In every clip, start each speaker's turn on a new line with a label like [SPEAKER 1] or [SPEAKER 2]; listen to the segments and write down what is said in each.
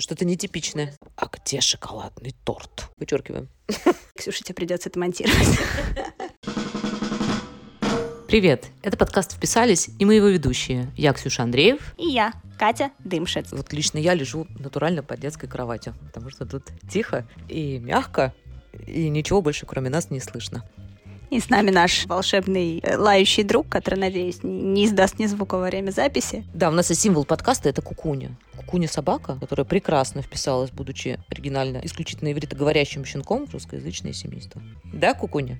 [SPEAKER 1] что-то нетипичное. А где шоколадный торт? Вычеркиваем.
[SPEAKER 2] Ксюша, тебе придется это монтировать.
[SPEAKER 1] Привет! Это подкаст «Вписались» и мы его ведущие. Я Ксюша Андреев.
[SPEAKER 2] И я, Катя Дымшец.
[SPEAKER 1] Вот лично я лежу натурально под детской кроватью, потому что тут тихо и мягко, и ничего больше кроме нас не слышно.
[SPEAKER 2] И с нами наш волшебный э, лающий друг, который, надеюсь, не издаст ни звука во время записи.
[SPEAKER 1] Да, у нас и символ подкаста — это кукуня. Кукуня собака, которая прекрасно вписалась, будучи оригинально исключительно ивритоговорящим щенком в русскоязычное семейство. Да, кукуня?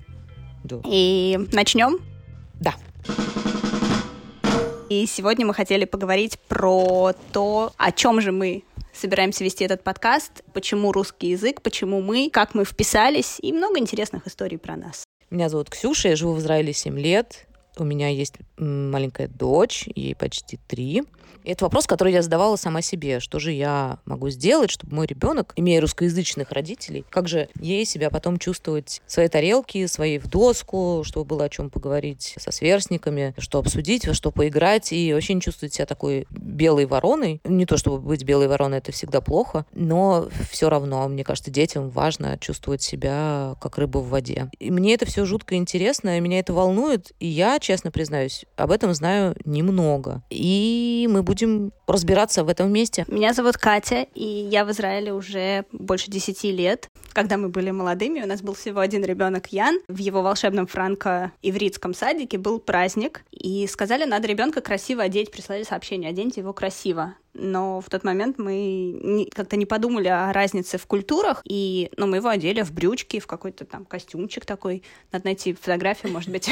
[SPEAKER 2] Да. И начнем?
[SPEAKER 1] Да.
[SPEAKER 2] И сегодня мы хотели поговорить про то, о чем же мы собираемся вести этот подкаст, почему русский язык, почему мы, как мы вписались, и много интересных историй про нас.
[SPEAKER 1] Меня зовут Ксюша, я живу в Израиле 7 лет. У меня есть маленькая дочь, ей почти три. И это вопрос, который я задавала сама себе. Что же я могу сделать, чтобы мой ребенок, имея русскоязычных родителей, как же ей себя потом чувствовать в своей тарелке, своей в доску, чтобы было о чем поговорить со сверстниками, что обсудить, во что поиграть, и вообще не чувствовать себя такой белой вороной. Не то, чтобы быть белой вороной, это всегда плохо, но все равно, мне кажется, детям важно чувствовать себя как рыба в воде. И мне это все жутко интересно, меня это волнует, и я, честно признаюсь, об этом знаю немного. И мы будем разбираться в этом месте.
[SPEAKER 2] Меня зовут Катя, и я в Израиле уже больше десяти лет. Когда мы были молодыми, у нас был всего один ребенок Ян. В его волшебном франко-ивритском садике был праздник, и сказали, надо ребенка красиво одеть, прислали сообщение, оденьте его красиво но в тот момент мы как-то не подумали о разнице в культурах, и ну, мы его одели в брючки, в какой-то там костюмчик такой. Надо найти фотографию, может быть,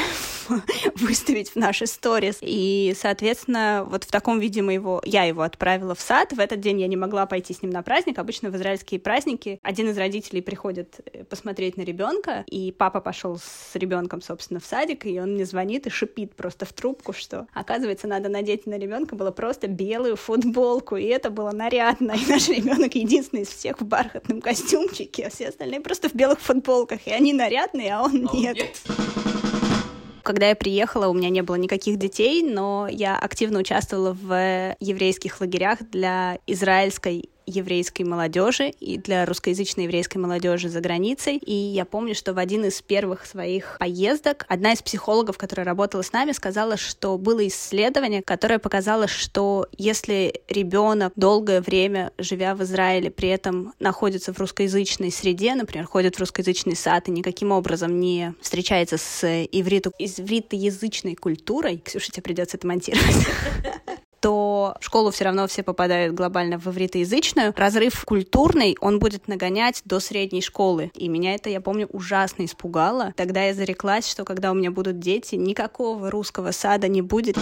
[SPEAKER 2] выставить в наши сторис. И, соответственно, вот в таком виде мы его, я его отправила в сад. В этот день я не могла пойти с ним на праздник. Обычно в израильские праздники один из родителей приходит э, посмотреть на ребенка, и папа пошел с ребенком, собственно, в садик, и он мне звонит и шипит просто в трубку, что, оказывается, надо надеть на ребенка было просто белую футбол футболку, и это было нарядно. И наш ребенок единственный из всех в бархатном костюмчике, а все остальные просто в белых футболках. И они нарядные, а он нет. Когда я приехала, у меня не было никаких детей, но я активно участвовала в еврейских лагерях для израильской еврейской молодежи и для русскоязычной еврейской молодежи за границей. И я помню, что в один из первых своих поездок одна из психологов, которая работала с нами, сказала, что было исследование, которое показало, что если ребенок долгое время, живя в Израиле, при этом находится в русскоязычной среде, например, ходит в русскоязычный сад и никаким образом не встречается с ивриту, ивритоязычной культурой, Ксюша, тебе придется это монтировать, то в школу все равно все попадают глобально в ивритоязычную. Разрыв культурный, он будет нагонять до средней школы. И меня это, я помню, ужасно испугало. Тогда я зареклась, что когда у меня будут дети, никакого русского сада не будет.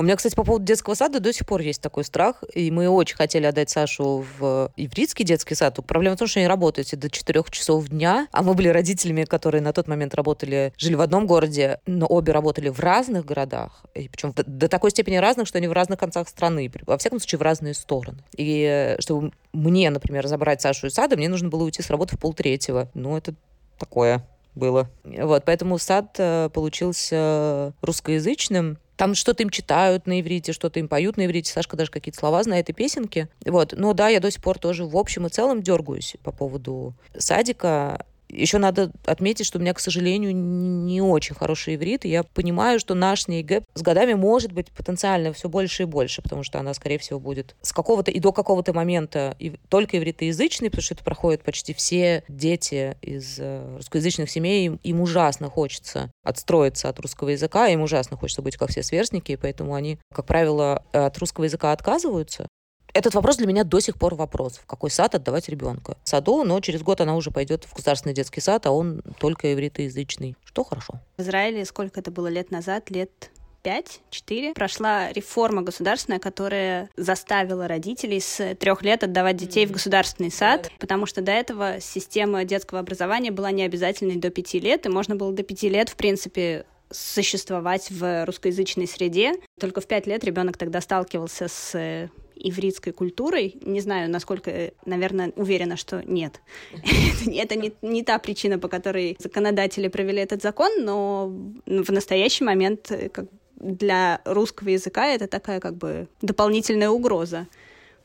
[SPEAKER 1] У меня, кстати, по поводу детского сада до сих пор есть такой страх, и мы очень хотели отдать Сашу в ивритский детский сад. Проблема в том, что они работают до 4 часов дня, а мы были родителями, которые на тот момент работали, жили в одном городе, но обе работали в разных городах, и причем до, до такой степени разных, что они в разных концах страны, во всяком случае, в разные стороны. И э, чтобы мне, например, забрать Сашу из сада, мне нужно было уйти с работы в полтретьего. Ну, это такое было. Вот, поэтому сад э, получился русскоязычным, там что-то им читают на иврите, что-то им поют на иврите. Сашка даже какие-то слова знает и песенки. Вот. Но да, я до сих пор тоже в общем и целом дергаюсь по поводу садика. Еще надо отметить, что у меня, к сожалению, не очень хороший иврит, и я понимаю, что наш НЕГЭ с годами может быть потенциально все больше и больше, потому что она, скорее всего, будет с какого-то и до какого-то момента и только ивритоязычный, потому что это проходят почти все дети из э, русскоязычных семей, им, им ужасно хочется отстроиться от русского языка, им ужасно хочется быть как все сверстники, и поэтому они, как правило, от русского языка отказываются, этот вопрос для меня до сих пор вопрос. В какой сад отдавать ребенка? В саду, но через год она уже пойдет в государственный детский сад, а он только ивритоязычный. Что хорошо.
[SPEAKER 2] В Израиле сколько это было лет назад? Лет пять, четыре, прошла реформа государственная, которая заставила родителей с трех лет отдавать детей в государственный сад, потому что до этого система детского образования была не обязательной до пяти лет, и можно было до пяти лет, в принципе, существовать в русскоязычной среде. Только в пять лет ребенок тогда сталкивался с ивритской культурой. Не знаю, насколько, наверное, уверена, что нет. Это не, та причина, по которой законодатели провели этот закон, но в настоящий момент э, для русского языка это такая как бы дополнительная угроза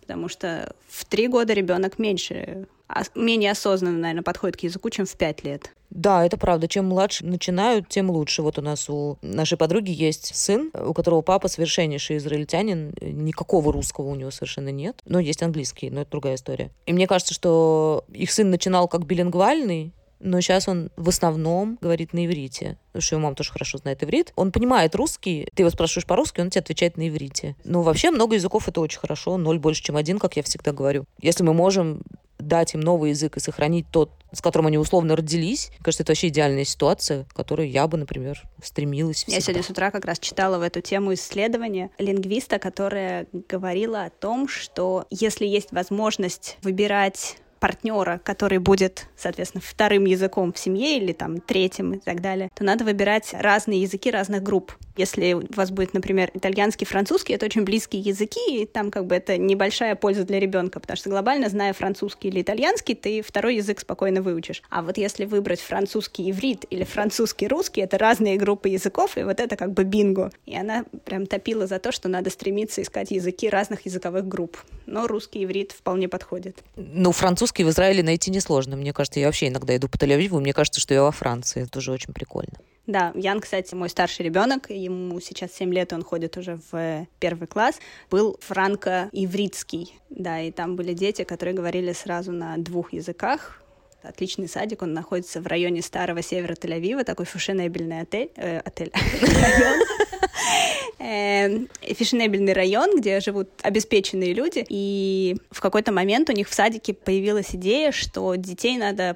[SPEAKER 2] потому что в три года ребенок меньше, менее осознанно, наверное, подходит к языку, чем в пять лет.
[SPEAKER 1] Да, это правда. Чем младше начинают, тем лучше. Вот у нас у нашей подруги есть сын, у которого папа совершеннейший израильтянин. Никакого русского у него совершенно нет. Но есть английский, но это другая история. И мне кажется, что их сын начинал как билингвальный, но сейчас он в основном говорит на иврите, потому что его мама тоже хорошо знает иврит. Он понимает русский, ты его спрашиваешь по-русски, он тебе отвечает на иврите. Ну, вообще, много языков — это очень хорошо, ноль больше, чем один, как я всегда говорю. Если мы можем дать им новый язык и сохранить тот, с которым они условно родились. Кажется, это вообще идеальная ситуация, к которой я бы, например, стремилась всегда.
[SPEAKER 2] Я сегодня с утра как раз читала в эту тему исследование лингвиста, которая говорила о том, что если есть возможность выбирать партнера, который будет, соответственно, вторым языком в семье или там третьим и так далее, то надо выбирать разные языки разных групп. Если у вас будет, например, итальянский, французский, это очень близкие языки, и там как бы это небольшая польза для ребенка, потому что глобально, зная французский или итальянский, ты второй язык спокойно выучишь. А вот если выбрать французский иврит или французский русский, это разные группы языков, и вот это как бы бинго. И она прям топила за то, что надо стремиться искать языки разных языковых групп. Но русский иврит вполне подходит.
[SPEAKER 1] Ну, французский в Израиле найти несложно. Мне кажется, я вообще иногда иду по Тель-Авиву, мне кажется, что я во Франции. Это тоже очень прикольно.
[SPEAKER 2] Да, Ян, кстати, мой старший ребенок, ему сейчас 7 лет, он ходит уже в первый класс, был франко-ивритский, да, и там были дети, которые говорили сразу на двух языках, отличный садик, он находится в районе старого севера Тель-Авива, такой фешенебельный отель, э, отель, эм, фешенебельный район, где живут обеспеченные люди, и в какой-то момент у них в садике появилась идея, что детей надо Э,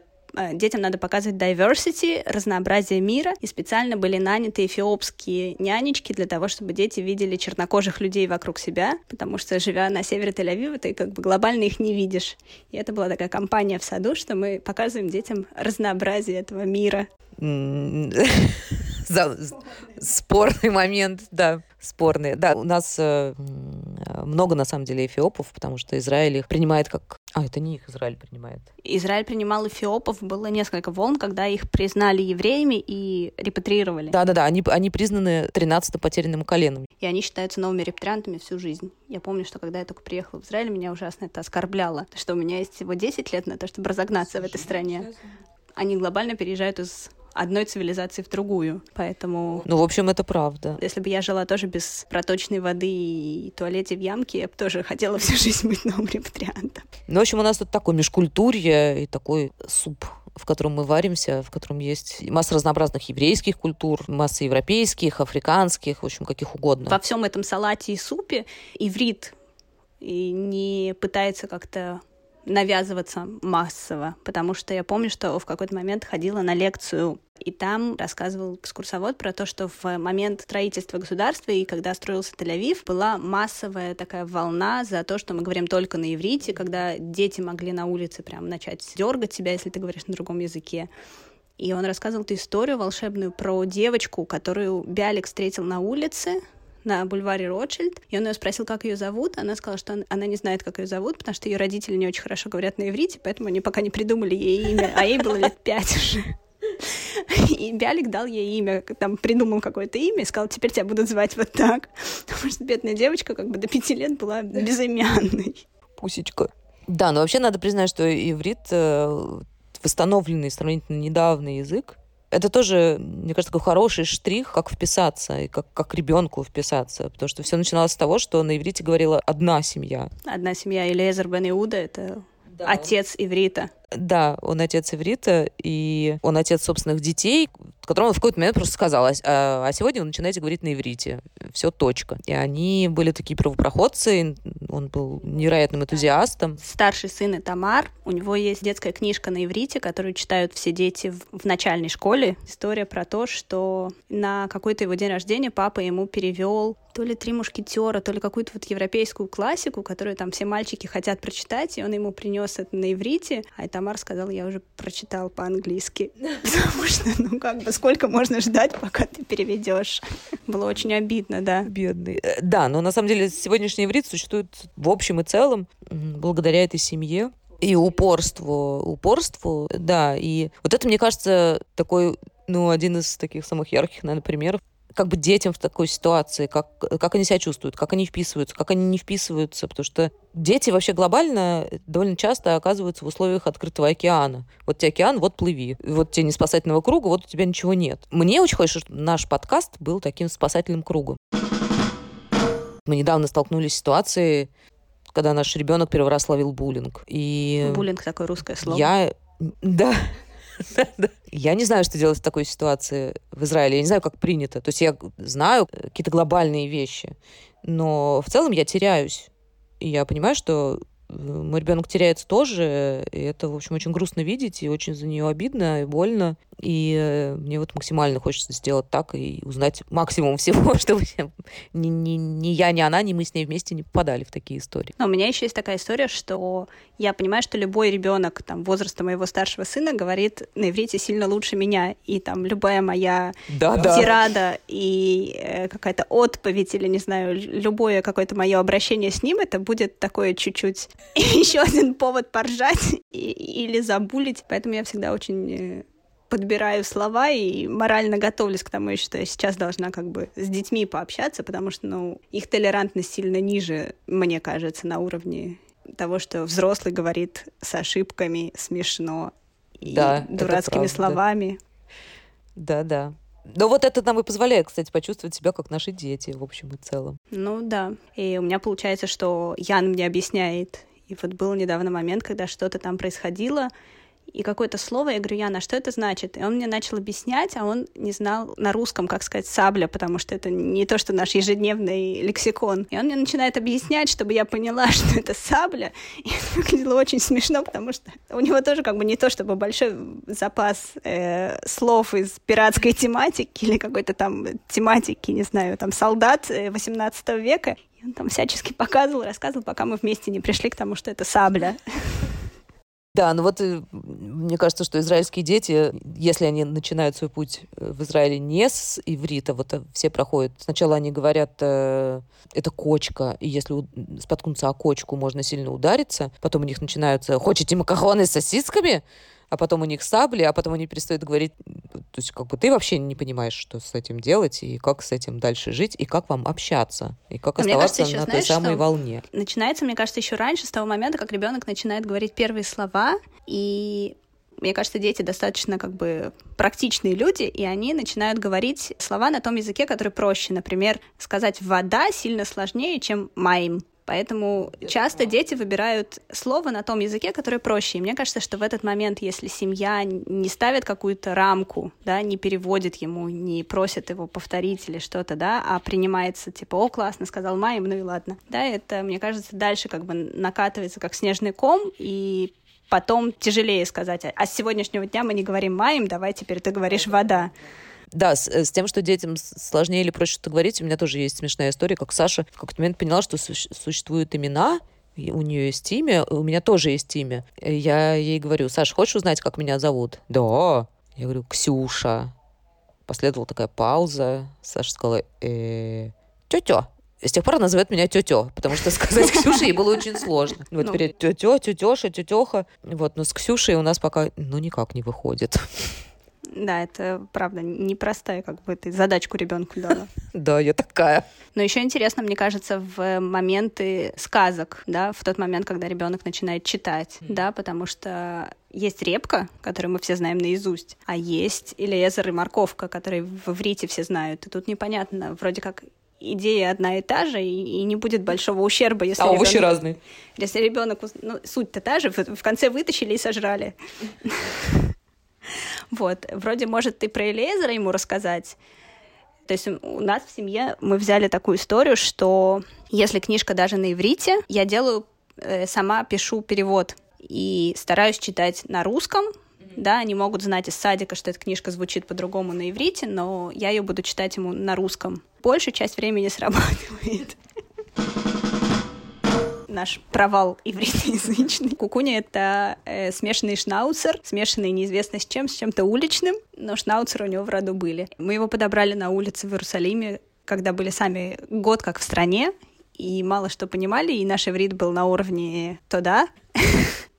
[SPEAKER 2] детям надо показывать diversity, разнообразие мира, и специально были наняты эфиопские нянечки для того, чтобы дети видели чернокожих людей вокруг себя, потому что, живя на севере Тель-Авива, ты как бы глобально их не видишь. И это была такая компания в саду, что мы показываем детям разнообразие этого мира.
[SPEAKER 1] Спорный момент, да, спорный. Да, у нас э, много, на самом деле, эфиопов, потому что Израиль их принимает как... А, это не их Израиль принимает.
[SPEAKER 2] Израиль принимал эфиопов, было несколько волн, когда их признали евреями и репатриировали.
[SPEAKER 1] Да-да-да, они, они признаны 13 потерянным коленом.
[SPEAKER 2] И они считаются новыми репатриантами всю жизнь. Я помню, что когда я только приехала в Израиль, меня ужасно это оскорбляло, что у меня есть всего 10 лет на то, чтобы разогнаться в этой стране. Они глобально переезжают из одной цивилизации в другую. Поэтому...
[SPEAKER 1] Ну, в общем, это правда.
[SPEAKER 2] Если бы я жила тоже без проточной воды и туалете в ямке, я бы тоже хотела всю жизнь быть новым репатриантом.
[SPEAKER 1] Ну, в общем, у нас тут такое межкультурье и такой суп в котором мы варимся, в котором есть масса разнообразных еврейских культур, масса европейских, африканских, в общем, каких угодно.
[SPEAKER 2] Во всем этом салате и супе иврит и не пытается как-то навязываться массово, потому что я помню, что в какой-то момент ходила на лекцию, и там рассказывал экскурсовод про то, что в момент строительства государства и когда строился Тель-Авив, была массовая такая волна за то, что мы говорим только на иврите, когда дети могли на улице прям начать дергать себя, если ты говоришь на другом языке. И он рассказывал эту историю волшебную про девочку, которую Биалик встретил на улице, на бульваре Ротшильд, и он ее спросил, как ее зовут. Она сказала, что она не знает, как ее зовут, потому что ее родители не очень хорошо говорят на иврите, поэтому они пока не придумали ей имя, а ей было лет пять уже. И Бялик дал ей имя, там придумал какое-то имя и сказал, теперь тебя будут звать вот так. Потому что бедная девочка как бы до пяти лет была безымянной.
[SPEAKER 1] Пусечка. Да, но вообще надо признать, что иврит э, восстановленный сравнительно недавний язык, это тоже, мне кажется, такой хороший штрих, как вписаться и как, как ребенку вписаться. Потому что все начиналось с того, что на иврите говорила одна семья.
[SPEAKER 2] Одна семья. Элезер бен Иуда — это да. отец иврита.
[SPEAKER 1] Да, он отец иврита, и он отец собственных детей, которому он в какой-то момент просто сказал, а, а сегодня вы начинаете говорить на иврите. Все, точка. И они были такие правопроходцы, он был невероятным энтузиастом.
[SPEAKER 2] Старший сын Тамар, у него есть детская книжка на иврите, которую читают все дети в, в начальной школе. История про то, что на какой-то его день рождения папа ему перевел то ли «Три мушкетера», то ли какую-то вот европейскую классику, которую там все мальчики хотят прочитать, и он ему принес это на иврите, а Тамар сказал, я уже прочитал по-английски, потому что, ну, как бы, сколько можно ждать, пока ты переведешь? Было очень обидно, да.
[SPEAKER 1] Бедный. Э, да, но на самом деле сегодняшний иврит существует в общем и целом благодаря этой семье и упорству, упорству, да, и вот это, мне кажется, такой, ну, один из таких самых ярких, наверное, примеров как бы детям в такой ситуации, как, как они себя чувствуют, как они вписываются, как они не вписываются, потому что дети вообще глобально довольно часто оказываются в условиях открытого океана. Вот тебе океан, вот плыви. Вот тебе не спасательного круга, вот у тебя ничего нет. Мне очень хочется, чтобы наш подкаст был таким спасательным кругом. Мы недавно столкнулись с ситуацией, когда наш ребенок первый раз ловил буллинг. И
[SPEAKER 2] буллинг такое русское слово.
[SPEAKER 1] Я, да, я не знаю, что делать в такой ситуации в Израиле. Я не знаю, как принято. То есть я знаю какие-то глобальные вещи, но в целом я теряюсь. И я понимаю, что мой ребенок теряется тоже, и это, в общем, очень грустно видеть, и очень за нее обидно и больно. И э, мне вот максимально хочется сделать так и узнать максимум всего, чтобы ни, ни, ни я, ни она, ни мы с ней вместе не попадали в такие истории.
[SPEAKER 2] Но у меня еще есть такая история, что я понимаю, что любой ребенок там, возраста моего старшего сына говорит на иврите сильно лучше меня, и там любая моя да, тирада да. и э, какая-то отповедь или, не знаю, любое какое-то мое обращение с ним, это будет такое чуть-чуть еще один повод поржать или забулить. Поэтому я всегда очень э, подбираю слова и морально готовлюсь к тому, что я сейчас должна как бы с детьми пообщаться, потому что, ну, их толерантность сильно ниже, мне кажется, на уровне того, что взрослый говорит с ошибками смешно и да, дурацкими словами.
[SPEAKER 1] Да, да. Но вот это нам и позволяет, кстати, почувствовать себя как наши дети, в общем и целом.
[SPEAKER 2] Ну да. И у меня получается, что Ян мне объясняет и вот был недавно момент, когда что-то там происходило, и какое-то слово, я говорю, Яна, что это значит? И он мне начал объяснять, а он не знал на русском, как сказать, сабля, потому что это не то, что наш ежедневный лексикон. И он мне начинает объяснять, чтобы я поняла, что это сабля. И это выглядело очень смешно, потому что у него тоже как бы не то, чтобы большой запас э, слов из пиратской тематики или какой-то там тематики, не знаю, там солдат 18 э, века. И он там всячески показывал, рассказывал, пока мы вместе не пришли к тому, что это сабля.
[SPEAKER 1] Да, ну вот э, мне кажется, что израильские дети, если они начинают свой путь э, в Израиле не с иврита, вот э, все проходят. Сначала они говорят, э, это кочка, и если споткнуться о кочку, можно сильно удариться. Потом у них начинаются, хочете макароны с сосисками? А потом у них сабли, а потом они перестают говорить, то есть как бы ты вообще не понимаешь, что с этим делать, и как с этим дальше жить, и как вам общаться, и как оставаться кажется, на знаешь, той самой волне.
[SPEAKER 2] Начинается, мне кажется, еще раньше, с того момента, как ребенок начинает говорить первые слова, и мне кажется, дети достаточно как бы практичные люди, и они начинают говорить слова на том языке, который проще. Например, сказать «вода» сильно сложнее, чем «майм». Поэтому часто дети выбирают слово на том языке, которое проще. И мне кажется, что в этот момент, если семья не ставит какую-то рамку, да, не переводит ему, не просит его повторить или что-то, да, а принимается типа, о, классно, сказал Майя, ну и ладно. Да, это, мне кажется, дальше как бы накатывается как снежный ком, и потом тяжелее сказать, а с сегодняшнего дня мы не говорим маем, давай теперь ты говоришь вода.
[SPEAKER 1] Да, с, э, с тем, что детям сложнее или проще что говорить, у меня тоже есть смешная история, как Саша в какой-то момент поняла, что су- существуют имена, у нее есть имя, у меня тоже есть имя. Я ей говорю, Саша, хочешь узнать, как меня зовут? Да. Я говорю, Ксюша. Последовала такая пауза. Саша сказала, э, тетя. С тех пор она называет меня тетё, потому что сказать Ксюше ей было очень сложно. Вот ну. теперь тетё, тетёша, тетёха. Вот, но с Ксюшей у нас пока, ну, никак не выходит.
[SPEAKER 2] Да, это правда непростая, как бы ты задачку ребенку дала.
[SPEAKER 1] Да, я такая.
[SPEAKER 2] Но еще интересно, мне кажется, в моменты сказок, да, в тот момент, когда ребенок начинает читать, да, потому что есть репка, которую мы все знаем наизусть, а есть Элиезер и морковка, которые в иврите все знают. И тут непонятно, вроде как идея одна и та же, и, и не будет большого ущерба, если
[SPEAKER 1] а
[SPEAKER 2] ребенок,
[SPEAKER 1] овощи разные.
[SPEAKER 2] Если ребенок, ну, суть-то та же, в, в конце вытащили и сожрали. Вот, вроде, может, ты про Элейзера ему рассказать. То есть у нас в семье мы взяли такую историю, что если книжка даже на иврите, я делаю, э, сама пишу перевод и стараюсь читать на русском, да, они могут знать из садика, что эта книжка звучит по-другому на иврите, но я ее буду читать ему на русском. Большую часть времени срабатывает наш провал ивритоязычный. Кукуня — это э, смешанный шнауцер, смешанный неизвестно с чем, с чем-то уличным, но шнауцеры у него в роду были. Мы его подобрали на улице в Иерусалиме, когда были сами год как в стране, и мало что понимали, и наш иврит был на уровне «то да».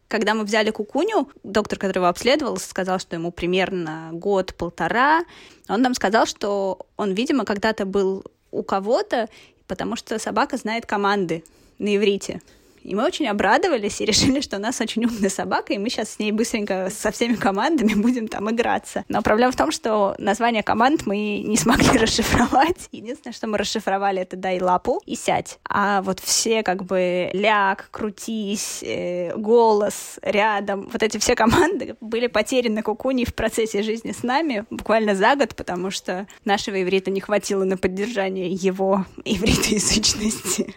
[SPEAKER 2] Когда мы взяли кукуню, доктор, который его обследовал, сказал, что ему примерно год-полтора. Он нам сказал, что он, видимо, когда-то был у кого-то, потому что собака знает команды на иврите. И мы очень обрадовались и решили, что у нас очень умная собака, и мы сейчас с ней быстренько со всеми командами будем там играться. Но проблема в том, что название команд мы не смогли расшифровать. Единственное, что мы расшифровали, это «дай лапу» и «сядь». А вот все как бы «ляг», «крутись», э, «голос», «рядом», вот эти все команды были потеряны Кукуни в процессе жизни с нами буквально за год, потому что нашего иврита не хватило на поддержание его ивритоязычности.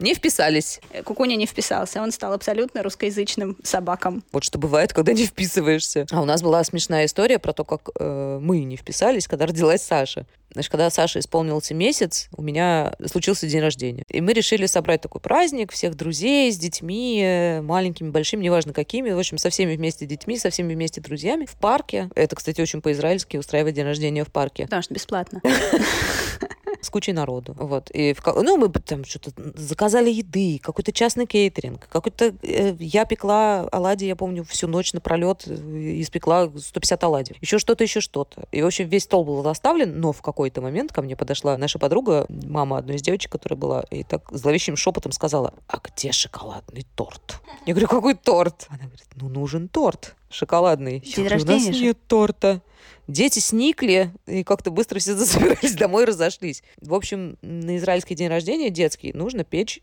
[SPEAKER 1] Не вписались.
[SPEAKER 2] Э, Кукуня не вписался, он стал абсолютно русскоязычным собаком.
[SPEAKER 1] Вот что бывает, когда не вписываешься. А у нас была смешная история про то, как э, мы не вписались, когда родилась Саша. Значит, когда Саше исполнился месяц, у меня случился день рождения. И мы решили собрать такой праздник, всех друзей с детьми, э, маленькими, большими, неважно какими. В общем, со всеми вместе детьми, со всеми вместе друзьями в парке. Это, кстати, очень по-израильски устраивать день рождения в парке.
[SPEAKER 2] Потому что бесплатно.
[SPEAKER 1] с кучей народу. Вот. И в, ну, мы там что-то заказали еды, какой-то частный кейтеринг, какой-то... Э, я пекла оладьи, я помню, всю ночь напролет э, испекла 150 оладьев. Еще что-то, еще что-то. И, в общем, весь стол был заставлен, но в какой-то момент ко мне подошла наша подруга, мама одной из девочек, которая была, и так зловещим шепотом сказала, а где шоколадный торт? Я говорю, какой торт? Она говорит, ну, нужен торт шоколадный.
[SPEAKER 2] День я говорю, у нас
[SPEAKER 1] нет торта. Дети сникли и как-то быстро все засобирались домой и разошлись. В общем, на израильский день рождения детский нужно печь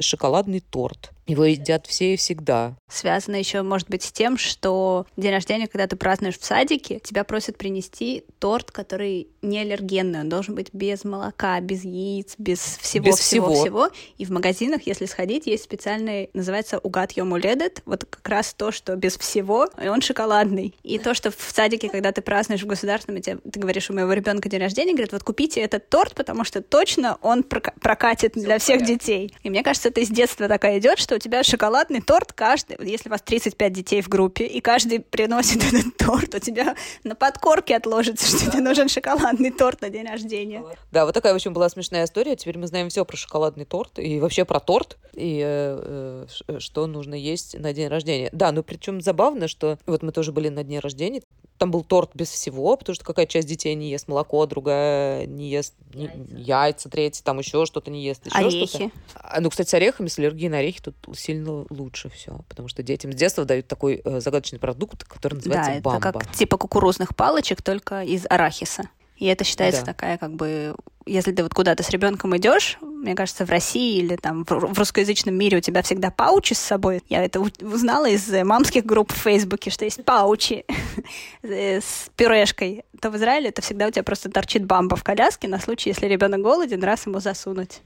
[SPEAKER 1] шоколадный торт. Его едят все и всегда.
[SPEAKER 2] Связано еще, может быть, с тем, что день рождения, когда ты празднуешь в садике, тебя просят принести торт, который не аллергенный. Он должен быть без молока, без яиц, без всего, без всего, всего. всего. И в магазинах, если сходить, есть специальный, называется угад йомуледет. Вот как раз то, что без всего, и он шоколадный. И то, что в садике, когда ты празднуешь в государственном, тебе, ты говоришь, у моего ребенка день рождения, говорят, вот купите этот торт, потому что точно он прокатит для всех детей. И мне кажется, это из детства такая идет, что у тебя шоколадный торт каждый, если у вас 35 детей в группе, и каждый приносит этот торт, у тебя на подкорке отложится, что тебе нужен шоколадный торт на день рождения.
[SPEAKER 1] Да, вот такая, в общем, была смешная история. Теперь мы знаем все про шоколадный торт и вообще про торт, и э, э, что нужно есть на день рождения. Да, но причем забавно, что вот мы тоже были на дне рождения, там был торт без всего, потому что какая часть детей не ест молоко, другая не ест яйца, яйца третья там еще что-то не ест. Еще
[SPEAKER 2] Орехи. Что-то.
[SPEAKER 1] А, ну, кстати, с орехами, с аллергией на орехи тут сильно лучше все, потому что детям с детства дают такой э, загадочный продукт, который называется
[SPEAKER 2] да,
[SPEAKER 1] бамба.
[SPEAKER 2] это как типа кукурузных палочек, только из арахиса. И это считается да. такая как бы если ты вот куда-то с ребенком идешь, мне кажется, в России или там в русскоязычном мире у тебя всегда паучи с собой. Я это узнала из э, мамских групп в Фейсбуке, что есть паучи э, с пюрешкой. То в Израиле это всегда у тебя просто торчит бамба в коляске на случай, если ребенок голоден, раз ему засунуть.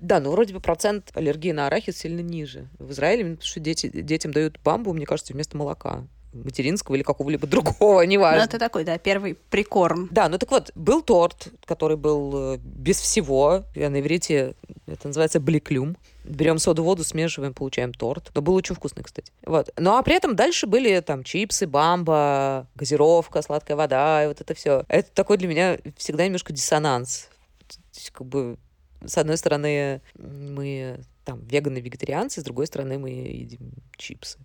[SPEAKER 1] Да, ну вроде бы процент аллергии на арахис сильно ниже. В Израиле, потому что дети, детям дают бамбу, мне кажется, вместо молока материнского или какого-либо другого, неважно. Ну,
[SPEAKER 2] это такой, да, первый прикорм.
[SPEAKER 1] Да, ну так вот, был торт, который был э, без всего. Я на иврите это называется бликлюм. Берем соду, воду, смешиваем, получаем торт. Но был очень вкусный, кстати. Вот. Ну а при этом дальше были там чипсы, бамба, газировка, сладкая вода, и вот это все. Это такой для меня всегда немножко диссонанс. Есть, как бы, с одной стороны, мы там веганы-вегетарианцы, с другой стороны, мы едим чипсы.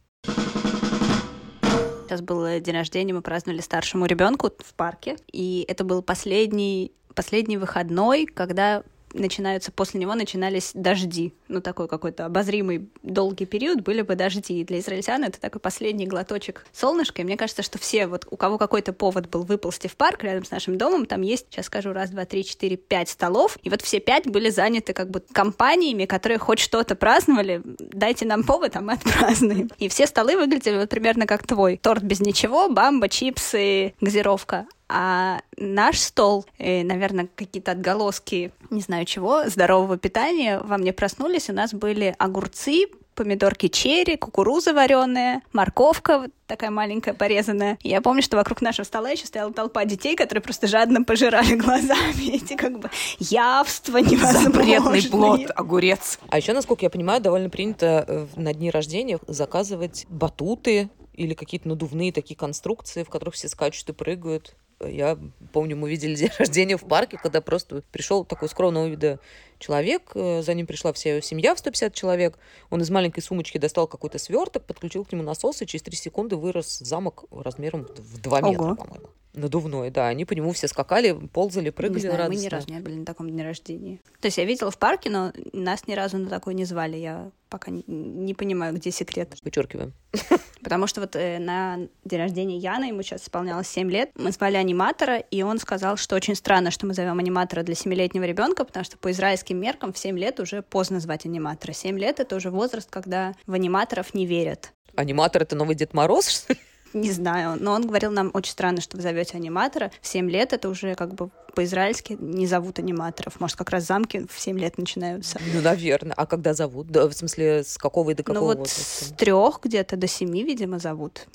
[SPEAKER 2] Сейчас был день рождения, мы праздновали старшему ребенку в парке, и это был последний последний выходной, когда начинаются, после него начинались дожди. Ну, такой какой-то обозримый долгий период были бы дожди. И для израильтян это такой последний глоточек солнышка. И мне кажется, что все, вот у кого какой-то повод был выползти в парк рядом с нашим домом, там есть, сейчас скажу, раз, два, три, четыре, пять столов. И вот все пять были заняты как бы компаниями, которые хоть что-то праздновали. Дайте нам повод, а мы отпразднуем. И все столы выглядели вот примерно как твой. Торт без ничего, бамба, чипсы, газировка. А наш стол, и, наверное, какие-то отголоски, не знаю чего, здорового питания во мне проснулись. У нас были огурцы, помидорки черри, кукуруза вареная, морковка вот такая маленькая порезанная. И я помню, что вокруг нашего стола еще стояла толпа детей, которые просто жадно пожирали глазами эти как бы явства невозможные.
[SPEAKER 1] Запретный плод, огурец. А еще, насколько я понимаю, довольно принято э, на дни рождения заказывать батуты или какие-то надувные такие конструкции, в которых все скачут и прыгают. Я помню, мы видели день рождения в парке, когда просто пришел такой скромного вида человек, э, за ним пришла вся семья в 150 человек. Он из маленькой сумочки достал какой-то сверток, подключил к нему насос, и через 3 секунды вырос замок размером в 2 метра, Ого. по-моему. Надувной, да. Они по нему все скакали, ползали, прыгали не знаю,
[SPEAKER 2] радостно. Мы ни разу не были на таком дне рождения. То есть я видела в парке, но нас ни разу на такой не звали. Я пока не, не понимаю, где секрет.
[SPEAKER 1] Вычеркиваем.
[SPEAKER 2] Потому что вот э, на день рождения Яны, ему сейчас исполнялось 7 лет, мы звали аниматора, и он сказал, что очень странно, что мы зовем аниматора для 7-летнего ребенка, потому что по израильским меркам в 7 лет уже поздно звать аниматора. 7 лет — это уже возраст, когда в аниматоров не верят.
[SPEAKER 1] Аниматор — это новый Дед Мороз, что ли?
[SPEAKER 2] Не знаю, но он говорил нам очень странно, что вы зовете аниматора. В 7 лет это уже как бы по-израильски не зовут аниматоров. Может, как раз замки в 7 лет начинаются.
[SPEAKER 1] Ну, наверное. А когда зовут? Да, в смысле, с какого и до какого
[SPEAKER 2] Ну, вот возраста? с трех где-то до семи, видимо, зовут.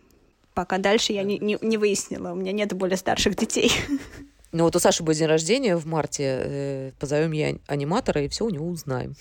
[SPEAKER 2] Пока дальше я не, не, не выяснила. У меня нет более старших детей.
[SPEAKER 1] Ну вот у Саши будет день рождения в марте. Э, позовем я аниматора и все у него узнаем.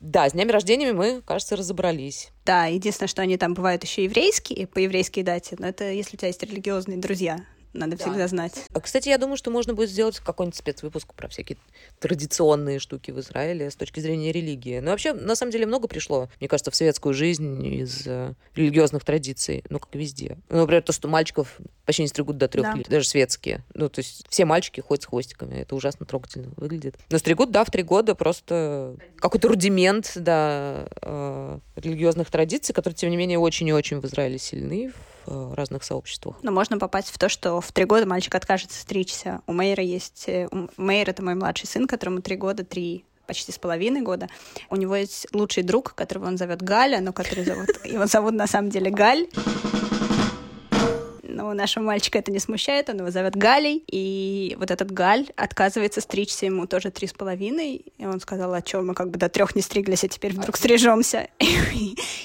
[SPEAKER 1] Да, с днями рождения мы, кажется, разобрались.
[SPEAKER 2] Да, единственное, что они там бывают еще еврейские, по еврейской дате, но это если у тебя есть религиозные друзья. Надо да. всегда знать.
[SPEAKER 1] А, кстати, я думаю, что можно будет сделать какой-нибудь спецвыпуск про всякие традиционные штуки в Израиле с точки зрения религии. Но вообще, на самом деле, много пришло, мне кажется, в советскую жизнь из э, религиозных традиций. Ну, как везде. Ну, например, то, что мальчиков почти не стригут до трех да. лет, даже светские. Ну, то есть все мальчики ходят с хвостиками. Это ужасно трогательно выглядит. Но стригут, да, в три года просто какой-то рудимент, да, э, религиозных традиций, которые, тем не менее, очень и очень в Израиле сильны, Э, разных сообществах.
[SPEAKER 2] Но можно попасть в то, что в три года мальчик откажется стричься. У Мейра есть... Э, Мейр — это мой младший сын, которому три года, три почти с половиной года. У него есть лучший друг, которого он зовет Галя, но который зовут... Его зовут на самом деле Галь но нашего мальчика это не смущает, он его зовет Галей, и вот этот Галь отказывается стричься ему тоже три с половиной, и он сказал, а что, мы как бы до трех не стриглись, а теперь вдруг стрижемся.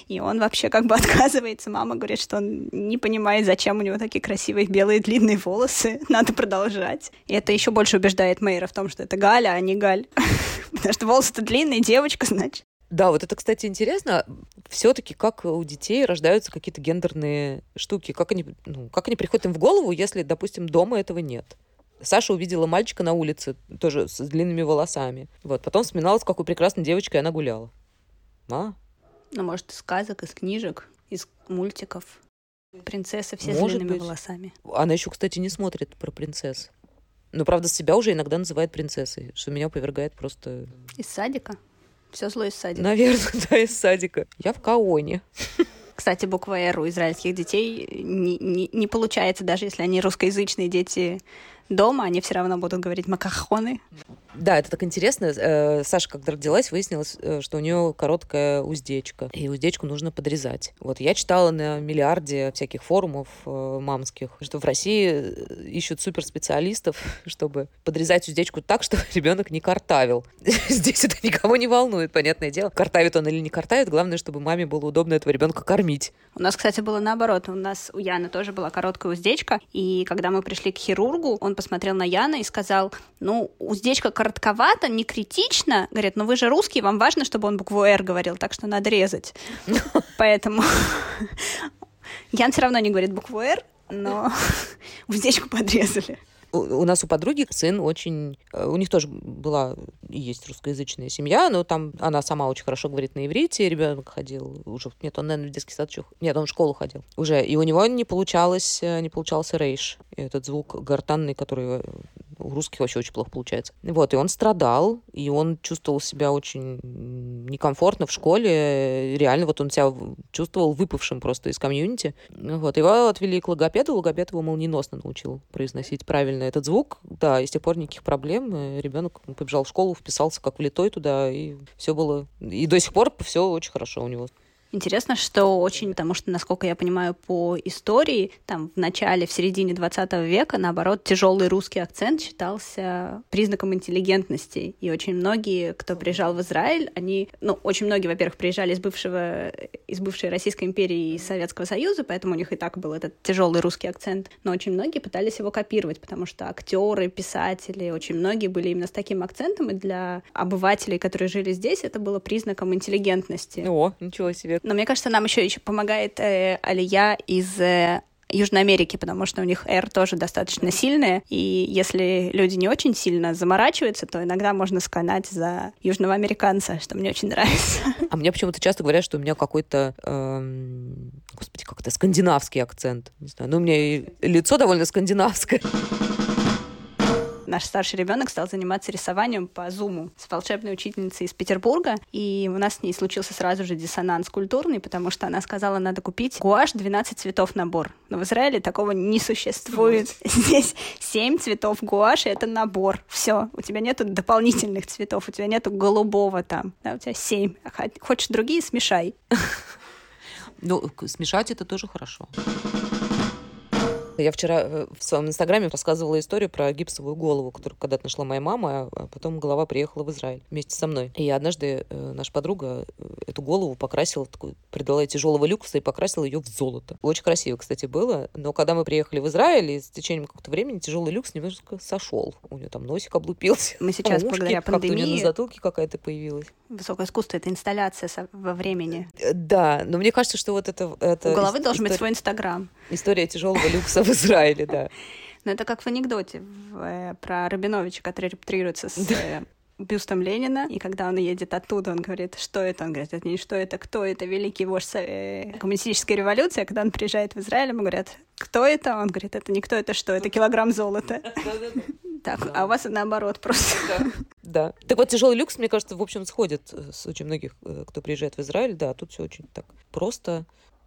[SPEAKER 2] И он вообще как бы отказывается. Мама говорит, что он не понимает, зачем у него такие красивые белые длинные волосы, надо продолжать. И это еще больше убеждает Мейра в том, что это Галя, а не Галь. Потому что волосы-то длинные, девочка, значит.
[SPEAKER 1] Да, вот это, кстати, интересно. Все-таки как у детей рождаются какие-то гендерные штуки, как они, ну, как они приходят им в голову, если, допустим, дома этого нет. Саша увидела мальчика на улице, тоже с длинными волосами. Вот, потом вспоминала, с какой прекрасной девочкой она гуляла. А?
[SPEAKER 2] Ну, может, из сказок, из книжек, из мультиков. Принцессы все может с длинными быть. волосами.
[SPEAKER 1] Она еще, кстати, не смотрит про принцесс. Но, правда, себя уже иногда называет принцессой, что меня повергает просто...
[SPEAKER 2] Из садика? Все зло из садика.
[SPEAKER 1] Наверное, да, из садика. Я в Каоне.
[SPEAKER 2] Кстати, буква «Р» у израильских детей не, не, не получается, даже если они русскоязычные дети дома, они все равно будут говорить макахоны.
[SPEAKER 1] Да, это так интересно. Э, Саша, когда родилась, выяснилось, э, что у нее короткая уздечка, и уздечку нужно подрезать. Вот я читала на миллиарде всяких форумов э, мамских, что в России ищут суперспециалистов, чтобы подрезать уздечку так, чтобы ребенок не картавил. Здесь это никого не волнует, понятное дело. Картавит он или не картавит, главное, чтобы маме было удобно этого ребенка кормить.
[SPEAKER 2] У нас, кстати, было наоборот. У нас у Яны тоже была короткая уздечка, и когда мы пришли к хирургу, он посмотрел на Яна и сказал, ну, уздечка коротковато, не критично. Говорят, ну вы же русский, вам важно, чтобы он букву «Р» говорил, так что надо резать. Поэтому Ян все равно не говорит букву «Р», но уздечку подрезали
[SPEAKER 1] у нас у подруги сын очень... Э, у них тоже была и есть русскоязычная семья, но там она сама очень хорошо говорит на иврите, ребенок ходил уже... Нет, он, наверное, в детский сад. Нет, он в школу ходил уже. И у него не получалось, э, не получался рейш, этот звук гортанный, который у русских вообще очень плохо получается. Вот, и он страдал, и он чувствовал себя очень некомфортно в школе. Реально, вот он себя чувствовал выпавшим просто из комьюнити. Вот, его отвели к логопеду, логопед его молниеносно научил произносить правильно этот звук. Да, и с тех пор никаких проблем. Ребенок побежал в школу, вписался как влитой туда, и все было... И до сих пор все очень хорошо у него.
[SPEAKER 2] Интересно, что очень, потому что, насколько я понимаю, по истории, там, в начале, в середине 20 века, наоборот, тяжелый русский акцент считался признаком интеллигентности. И очень многие, кто приезжал в Израиль, они, ну, очень многие, во-первых, приезжали из бывшего, из бывшей Российской империи и Советского Союза, поэтому у них и так был этот тяжелый русский акцент. Но очень многие пытались его копировать, потому что актеры, писатели, очень многие были именно с таким акцентом, и для обывателей, которые жили здесь, это было признаком интеллигентности.
[SPEAKER 1] О, ничего себе.
[SPEAKER 2] Но мне кажется, нам еще, еще помогает э, Алия из э, Южной Америки, потому что у них R тоже достаточно сильное, и если люди не очень сильно заморачиваются, то иногда можно сканать за южного американца, что мне очень нравится.
[SPEAKER 1] А мне почему-то часто говорят, что у меня какой-то, эм, господи, как это, скандинавский акцент. Не знаю, ну у меня лицо довольно скандинавское
[SPEAKER 2] наш старший ребенок стал заниматься рисованием по зуму с волшебной учительницей из Петербурга, и у нас с ней случился сразу же диссонанс культурный, потому что она сказала, надо купить гуашь 12 цветов набор. Но в Израиле такого не существует. Здесь 7 цветов гуаши — это набор. Все, у тебя нету дополнительных цветов, у тебя нету голубого там, да, у тебя 7. Хочешь другие — смешай.
[SPEAKER 1] Ну, смешать это тоже хорошо. Я вчера э, в своем инстаграме рассказывала историю про гипсовую голову, которую когда-то нашла моя мама, а потом голова приехала в Израиль вместе со мной. И однажды э, наша подруга э, эту голову покрасила, такую, придала тяжелого люкса и покрасила ее в золото. Очень красиво, кстати, было. Но когда мы приехали в Израиль, и с течением какого-то времени тяжелый люкс немножко сошел. У нее там носик облупился.
[SPEAKER 2] Мы сейчас, ушки, благодаря пандемии...
[SPEAKER 1] У нее на затылке какая-то появилась.
[SPEAKER 2] Высокое искусство — это инсталляция во времени.
[SPEAKER 1] Да, но мне кажется, что вот это... это
[SPEAKER 2] У головы должен быть свой инстаграм.
[SPEAKER 1] История тяжелого люкса в Израиле, да.
[SPEAKER 2] Но это как в анекдоте в, э, про Рабиновича, который репатрируется с э, бюстом Ленина, и когда он едет оттуда, он говорит, что это? Он говорит, это не что это, кто это, великий вождь э, коммунистической революции. А когда он приезжает в Израиль, ему говорят, кто это? Он говорит, это не кто, это что, это килограмм золота. Так, а у вас наоборот просто.
[SPEAKER 1] Да. Так вот, тяжелый люкс, мне кажется, в общем, сходит с очень многих, кто приезжает в Израиль. Да, тут все очень так просто,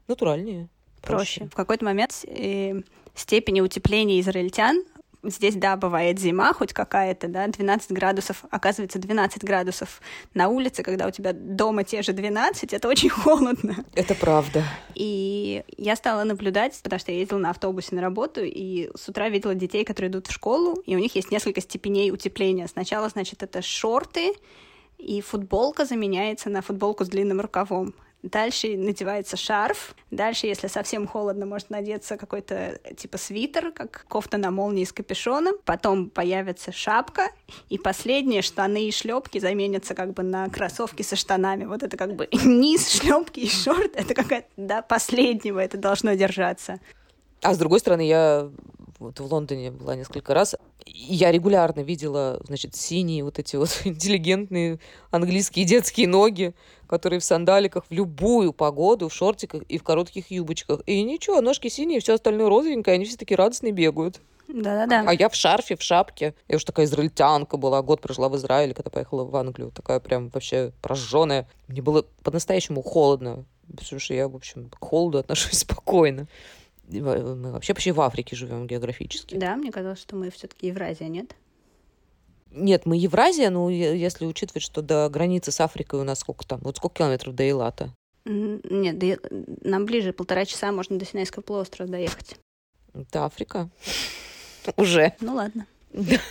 [SPEAKER 1] натуральнее
[SPEAKER 2] проще. В какой-то момент э, степени утепления израильтян здесь, да, бывает зима хоть какая-то, да, 12 градусов, оказывается, 12 градусов на улице, когда у тебя дома те же 12, это очень холодно.
[SPEAKER 1] Это правда.
[SPEAKER 2] И я стала наблюдать, потому что я ездила на автобусе на работу, и с утра видела детей, которые идут в школу, и у них есть несколько степеней утепления. Сначала, значит, это шорты, и футболка заменяется на футболку с длинным рукавом. Дальше надевается шарф. Дальше, если совсем холодно, может надеться какой-то типа свитер, как кофта на молнии с капюшоном. Потом появится шапка. И последние штаны и шлепки заменятся как бы на кроссовки со штанами. Вот это как бы низ шлепки и шорт. Это какая-то, да, последнего это должно держаться.
[SPEAKER 1] А с другой стороны, я вот в Лондоне была несколько раз. Я регулярно видела, значит, синие вот эти вот интеллигентные английские детские ноги, которые в сандаликах в любую погоду, в шортиках и в коротких юбочках. И ничего, ножки синие, все остальное розовенькое, они все такие радостные бегают.
[SPEAKER 2] Да-да-да.
[SPEAKER 1] А я в шарфе, в шапке. Я уж такая израильтянка была. Год прожила в Израиле, когда поехала в Англию. Такая прям вообще прожженная. Мне было по-настоящему холодно. Потому что я, в общем, к холоду отношусь спокойно. Мы вообще почти в Африке живем географически.
[SPEAKER 2] Да, мне казалось, что мы все-таки Евразия, нет?
[SPEAKER 1] Нет, мы Евразия, но если учитывать, что до границы с Африкой у нас сколько там, вот сколько километров до Эйлата?
[SPEAKER 2] Нет, до, нам ближе, полтора часа можно до Синайского полуострова доехать.
[SPEAKER 1] Это Африка. Уже.
[SPEAKER 2] Ну ладно.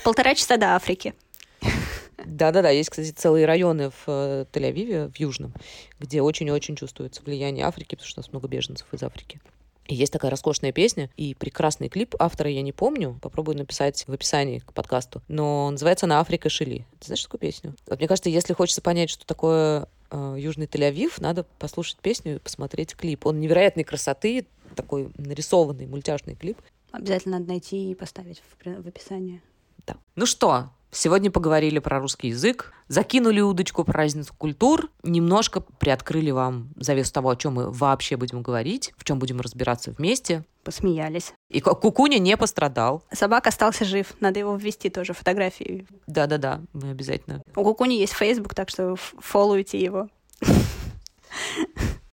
[SPEAKER 2] Полтора часа до Африки.
[SPEAKER 1] Да-да-да, есть, кстати, целые районы в э, Тель-Авиве, в Южном, где очень-очень чувствуется влияние Африки, потому что у нас много беженцев из Африки. Есть такая роскошная песня и прекрасный клип. Автора я не помню. Попробую написать в описании к подкасту. Но называется она «Африка Шили». Ты знаешь такую песню? Вот мне кажется, если хочется понять, что такое э, Южный Тель-Авив, надо послушать песню и посмотреть клип. Он невероятной красоты, такой нарисованный мультяшный клип.
[SPEAKER 2] Обязательно надо найти и поставить в, в описании.
[SPEAKER 1] Да. Ну что, Сегодня поговорили про русский язык, закинули удочку про разницу культур, немножко приоткрыли вам завес того, о чем мы вообще будем говорить, в чем будем разбираться вместе.
[SPEAKER 2] Посмеялись.
[SPEAKER 1] И Кукуня не пострадал.
[SPEAKER 2] Собак остался жив. Надо его ввести тоже, фотографии.
[SPEAKER 1] Да-да-да, мы обязательно.
[SPEAKER 2] У Кукуни есть Facebook, так что фолловите его.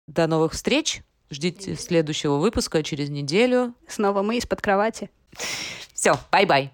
[SPEAKER 1] До новых встреч. Ждите следующего выпуска через неделю.
[SPEAKER 2] Снова мы из-под кровати.
[SPEAKER 1] Все, bye-bye.